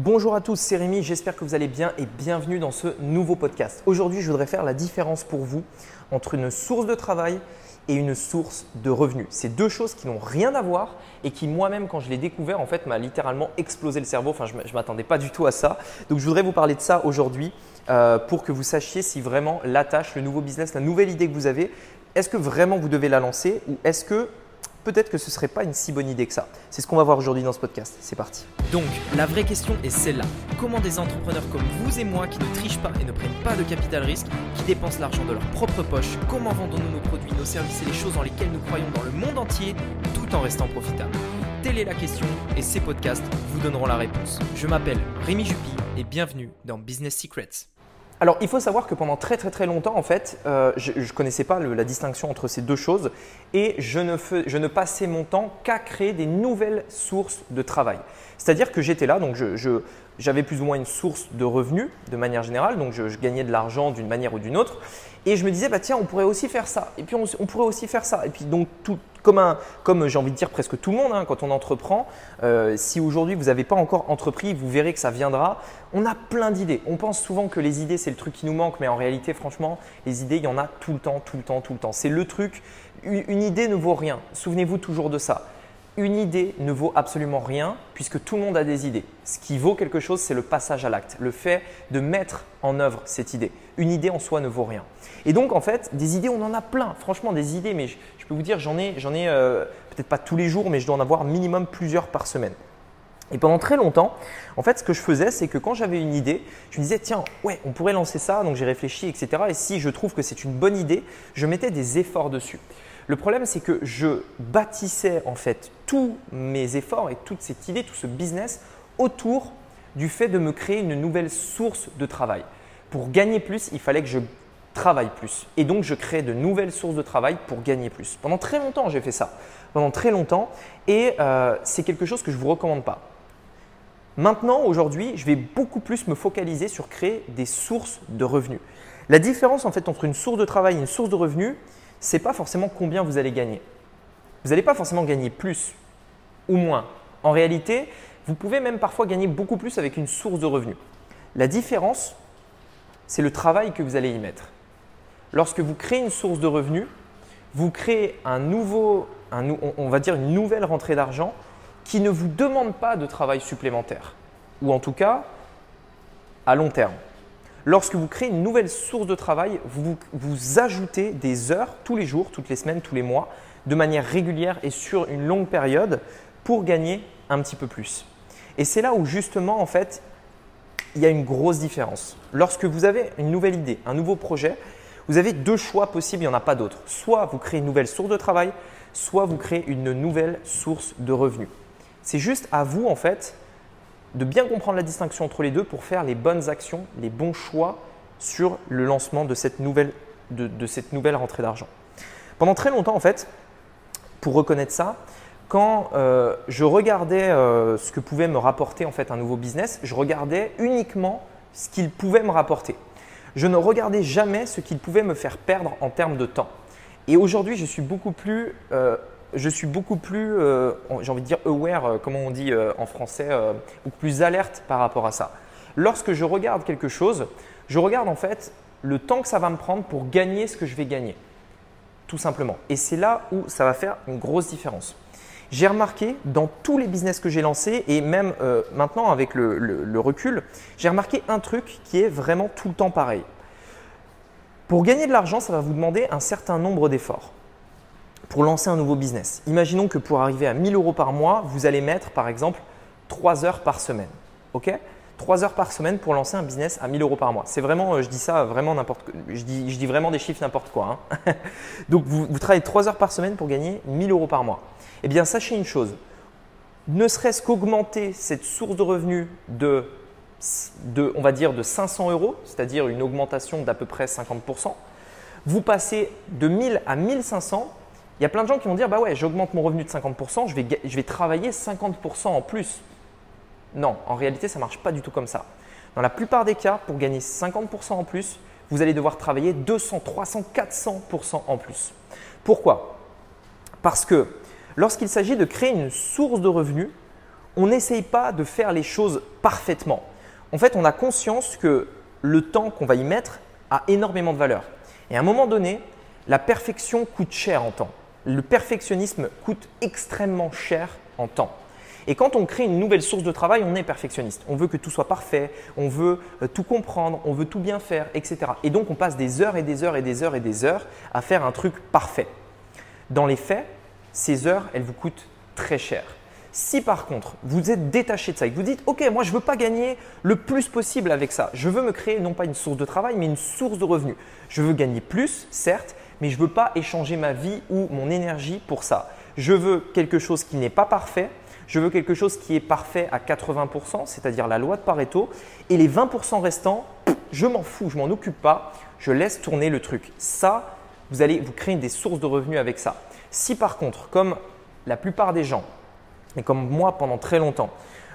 Bonjour à tous, c'est Rémi, j'espère que vous allez bien et bienvenue dans ce nouveau podcast. Aujourd'hui, je voudrais faire la différence pour vous entre une source de travail et une source de revenus. C'est deux choses qui n'ont rien à voir et qui moi-même, quand je l'ai découvert, en fait, m'a littéralement explosé le cerveau. Enfin, je ne m'attendais pas du tout à ça. Donc, je voudrais vous parler de ça aujourd'hui euh, pour que vous sachiez si vraiment la tâche, le nouveau business, la nouvelle idée que vous avez, est-ce que vraiment vous devez la lancer ou est-ce que peut-être que ce serait pas une si bonne idée que ça. C'est ce qu'on va voir aujourd'hui dans ce podcast. C'est parti. Donc, la vraie question est celle-là. Comment des entrepreneurs comme vous et moi qui ne trichent pas et ne prennent pas de capital risque, qui dépensent l'argent de leur propre poche, comment vendons-nous nos produits, nos services et les choses dans lesquelles nous croyons dans le monde entier, tout en restant profitables? Telle est la question et ces podcasts vous donneront la réponse. Je m'appelle Rémi Jupy et bienvenue dans Business Secrets. Alors, il faut savoir que pendant très très très longtemps, en fait, euh, je ne connaissais pas la distinction entre ces deux choses et je ne, passais mon temps qu'à créer des nouvelles sources de travail. C'est-à-dire que j'étais là, donc j'avais plus ou moins une source de revenus de manière générale, donc je, gagnais de l'argent d'une manière ou d'une autre. Et je me disais, bah tiens, on pourrait aussi faire ça. Et puis on, pourrait aussi faire ça. Et puis donc, tout, comme, un, comme j'ai envie de dire presque tout le monde, hein, quand on entreprend, euh, si aujourd'hui vous n'avez pas encore entrepris, vous verrez que ça viendra. On a plein d'idées. On pense souvent que les idées, c'est le truc qui nous manque, mais en réalité, franchement, les idées, il y en a tout le temps, tout le temps, tout le temps. C'est le truc. Une idée ne vaut rien. Souvenez-vous toujours de ça une idée ne vaut absolument rien puisque tout le monde a des idées. Ce qui vaut quelque chose, c'est le passage à l'acte, le fait de mettre en œuvre cette idée. Une idée en soi ne vaut rien. Et donc, en fait, des idées, on en a plein. Franchement, des idées, mais je, peux vous dire, j'en ai, j'en ai euh, peut-être pas tous les jours, mais je dois en avoir minimum plusieurs par semaine. Et pendant très longtemps, en fait, ce que je faisais, c'est que quand j'avais une idée, je me disais, tiens, ouais, on pourrait lancer ça, donc j'ai réfléchi, etc. Et si je trouve que c'est une bonne idée, je mettais des efforts dessus. Le problème, c'est que je bâtissais en fait tous mes efforts et toute cette idée, tout ce business autour du fait de me créer une nouvelle source de travail. Pour gagner plus, il fallait que je travaille plus. Et donc, je crée de nouvelles sources de travail pour gagner plus. Pendant très longtemps, j'ai fait ça. Pendant très longtemps. Et euh, c'est quelque chose que je ne vous recommande pas. Maintenant, aujourd'hui, je vais beaucoup plus me focaliser sur créer des sources de revenus. La différence en fait entre une source de travail et une source de revenus, n'est pas forcément combien vous allez gagner. Vous n'allez pas forcément gagner plus ou moins. En réalité, vous pouvez même parfois gagner beaucoup plus avec une source de revenus. La différence, c'est le travail que vous allez y mettre. Lorsque vous créez une source de revenus, vous créez un nouveau, on va dire une nouvelle rentrée d'argent qui ne vous demande pas de travail supplémentaire, ou en tout cas à long terme. Lorsque vous créez une nouvelle source de travail, vous, vous ajoutez des heures tous les jours, toutes les semaines, tous les mois, de manière régulière et sur une longue période pour gagner un petit peu plus. Et c'est là où justement, en fait, il y a une grosse différence. Lorsque vous avez une nouvelle idée, un nouveau projet, vous avez deux choix possibles, il n'y en a pas d'autre. Soit vous créez une nouvelle source de travail, soit vous créez une nouvelle source de revenus. C'est juste à vous, en fait, de bien comprendre la distinction entre les deux pour faire les bonnes actions, les bons choix sur le lancement de cette nouvelle, de, cette nouvelle rentrée d'argent. Pendant très longtemps, en fait, pour reconnaître ça, quand euh, je regardais euh, ce que pouvait me rapporter en fait un nouveau business, je regardais uniquement ce qu'il pouvait me rapporter. Je ne regardais jamais ce qu'il pouvait me faire perdre en termes de temps. Et aujourd'hui, je suis beaucoup plus euh, je suis beaucoup plus, euh, j'ai envie de dire aware, euh, comment on dit euh, en français, beaucoup plus alerte par rapport à ça. Lorsque je regarde quelque chose, je regarde en fait le temps que ça va me prendre pour gagner ce que je vais gagner, tout simplement. Et c'est là où ça va faire une grosse différence. J'ai remarqué dans tous les business que j'ai lancés et même maintenant avec le recul, j'ai remarqué un truc qui est vraiment tout le temps pareil. Pour gagner de l'argent, ça va vous demander un certain nombre d'efforts pour lancer un nouveau business. Imaginons que pour arriver à 1000 euros par mois, vous allez mettre par exemple 3 heures par semaine. OK? 3 heures par semaine pour lancer un business à 1000 euros par mois. C'est vraiment, euh, je dis ça vraiment n'importe. Je dis, vraiment des chiffres n'importe quoi. Hein. Donc vous, vous, travaillez 3 heures par semaine pour gagner 1000 euros par mois. Eh bien, sachez une chose. Ne serait-ce qu'augmenter cette source de revenus de, de, on va dire, de 500 euros, c'est-à-dire une augmentation d'à peu près 50%, vous passez de 1000 à 1500, il y a plein de gens qui vont dire bah ouais, j'augmente mon revenu de 50%, je vais, je vais travailler 50% en plus. Non, en réalité, ça ne marche pas du tout comme ça. Dans la plupart des cas, pour gagner 50% en plus, vous allez devoir travailler 200, 300, 400% en plus. Pourquoi? Parce que lorsqu'il s'agit de créer une source de revenus, on n'essaye pas de faire les choses parfaitement. En fait, on a conscience que le temps qu'on va y mettre a énormément de valeur. Et à un moment donné, la perfection coûte cher en temps. Le perfectionnisme coûte extrêmement cher en temps. Et quand on crée une nouvelle source de travail, on est perfectionniste. On veut que tout soit parfait, on veut euh, tout comprendre, on veut tout bien faire, etc. Et donc on passe des heures et des heures et des heures et des heures à faire un truc parfait. Dans les faits, ces heures, elles vous coûtent très cher. Si par contre vous êtes détaché de ça et que vous dites ok moi je ne veux pas gagner le plus possible avec ça, je veux me créer non pas une source de travail mais une source de revenus. Je veux gagner plus certes, mais je ne veux pas échanger ma vie ou mon énergie pour ça. Je veux quelque chose qui n'est pas parfait, je veux quelque chose qui est parfait à 80%, c'est-à-dire la loi de Pareto, et les 20% restants, je m'en fous, je m'en occupe pas, je laisse tourner le truc. Ça, vous allez vous créer des sources de revenus avec ça. Si par contre, comme la plupart des gens, et comme moi pendant très longtemps,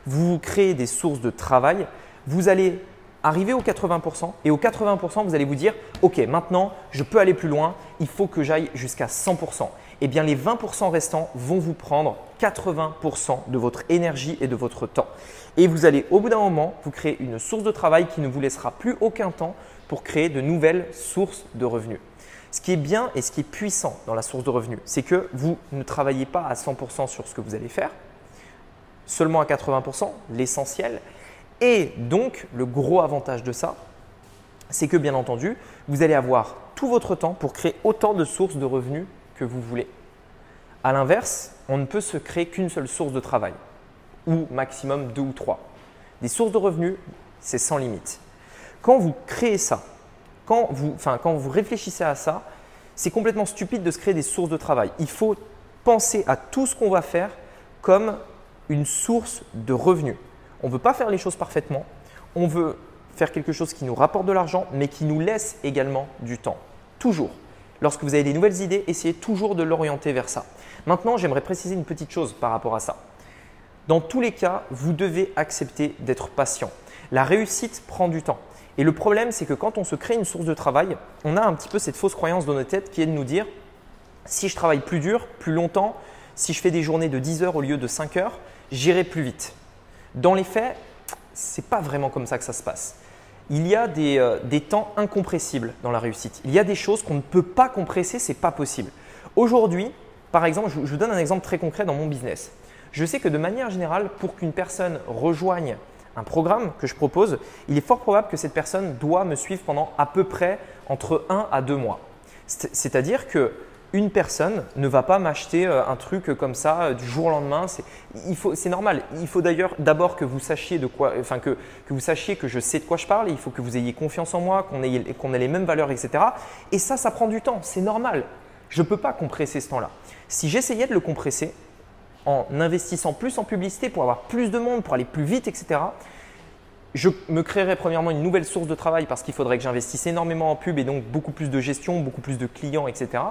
vous créez des sources de travail, vous allez arriver aux 80% et aux 80%, vous allez vous dire, OK, maintenant, je peux aller plus loin, il faut que j'aille jusqu'à 100% eh bien les 20% restants vont vous prendre 80% de votre énergie et de votre temps. Et vous allez au bout d'un moment vous créer une source de travail qui ne vous laissera plus aucun temps pour créer de nouvelles sources de revenus. Ce qui est bien et ce qui est puissant dans la source de revenus, c'est que vous ne travaillez pas à 100% sur ce que vous allez faire, seulement à 80%, l'essentiel. Et donc, le gros avantage de ça, c'est que bien entendu, vous allez avoir tout votre temps pour créer autant de sources de revenus que vous voulez. À l'inverse, on ne peut se créer qu'une seule source de travail, ou maximum deux ou trois. Des sources de revenus, c'est sans limite. Quand vous créez ça, quand vous, quand vous réfléchissez à ça, c'est complètement stupide de se créer des sources de travail. Il faut penser à tout ce qu'on va faire comme une source de revenus. On ne veut pas faire les choses parfaitement, on veut faire quelque chose qui nous rapporte de l'argent, mais qui nous laisse également du temps. Toujours. Lorsque vous avez des nouvelles idées, essayez toujours de l'orienter vers ça. Maintenant, j'aimerais préciser une petite chose par rapport à ça. Dans tous les cas, vous devez accepter d'être patient. La réussite prend du temps. Et le problème, c'est que quand on se crée une source de travail, on a un petit peu cette fausse croyance dans notre tête qui est de nous dire si je travaille plus dur, plus longtemps, si je fais des journées de 10 heures au lieu de 5 heures, j'irai plus vite. Dans les faits, ce n'est pas vraiment comme ça que ça se passe il y a euh, des, temps incompressibles dans la réussite. Il y a des choses qu'on ne peut pas compresser, ce n'est pas possible. Aujourd'hui, par exemple, je, vous donne un exemple très concret dans mon business. Je sais que de manière générale, pour qu'une personne rejoigne un programme que je propose, il est fort probable que cette personne doit me suivre pendant à peu près entre 1 à 2 mois. C'est-à-dire que une personne ne va pas m'acheter euh, un truc comme ça euh, du jour au lendemain. C'est normal. Il faut d'ailleurs d'abord que vous sachiez de quoi, enfin que, que, vous sachiez que je sais de quoi je parle. Il faut que vous ayez confiance en moi, qu'on ait, qu'on ait les mêmes valeurs, etc. Et ça, ça prend du temps. C'est normal. Je ne peux pas compresser ce temps-là. Si j'essayais de le compresser en investissant plus en publicité pour avoir plus de monde, pour aller plus vite, etc., je me créerais premièrement une nouvelle source de travail parce qu'il faudrait que j'investisse énormément en pub et donc beaucoup plus de gestion, beaucoup plus de clients, etc.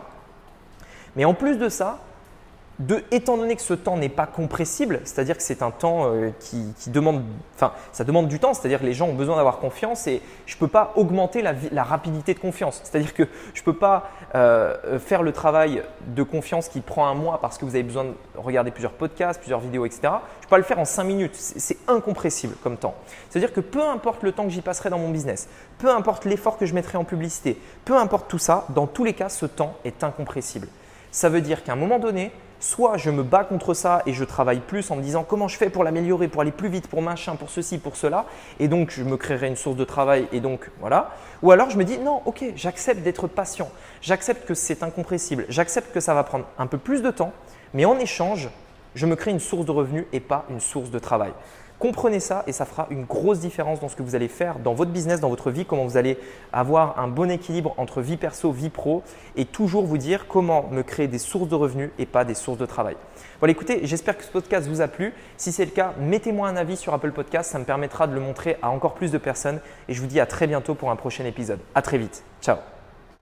Mais en plus de ça, étant donné que ce temps n'est pas compressible, c'est-à-dire que c'est un temps euh, qui, demande, enfin, ça demande du temps, c'est-à-dire que les gens ont besoin d'avoir confiance et je ne peux pas augmenter la, rapidité de confiance. C'est-à-dire que je ne peux pas euh, faire le travail de confiance qui prend un mois parce que vous avez besoin de regarder plusieurs podcasts, plusieurs vidéos, etc. Je ne peux pas le faire en cinq minutes. C'est incompressible comme temps. C'est-à-dire que peu importe le temps que j'y passerai dans mon business, peu importe l'effort que je mettrai en publicité, peu importe tout ça, dans tous les cas, ce temps est incompressible ça veut dire qu'à un moment donné, soit je me bats contre ça et je travaille plus en me disant comment je fais pour l'améliorer, pour aller plus vite, pour machin, pour ceci, pour cela, et donc je me créerai une source de travail et donc voilà. Ou alors je me dis non, ok, j'accepte d'être patient, j'accepte que c'est incompressible, j'accepte que ça va prendre un peu plus de temps, mais en échange, je me crée une source de revenus et pas une source de travail. Comprenez ça et ça fera une grosse différence dans ce que vous allez faire dans votre business, dans votre vie, comment vous allez avoir un bon équilibre entre vie perso, vie pro et toujours vous dire comment me créer des sources de revenus et pas des sources de travail. Voilà, écoutez, j'espère que ce podcast vous a plu. Si c'est le cas, mettez-moi un avis sur Apple Podcast, ça me permettra de le montrer à encore plus de personnes et je vous dis à très bientôt pour un prochain épisode. À très vite. Ciao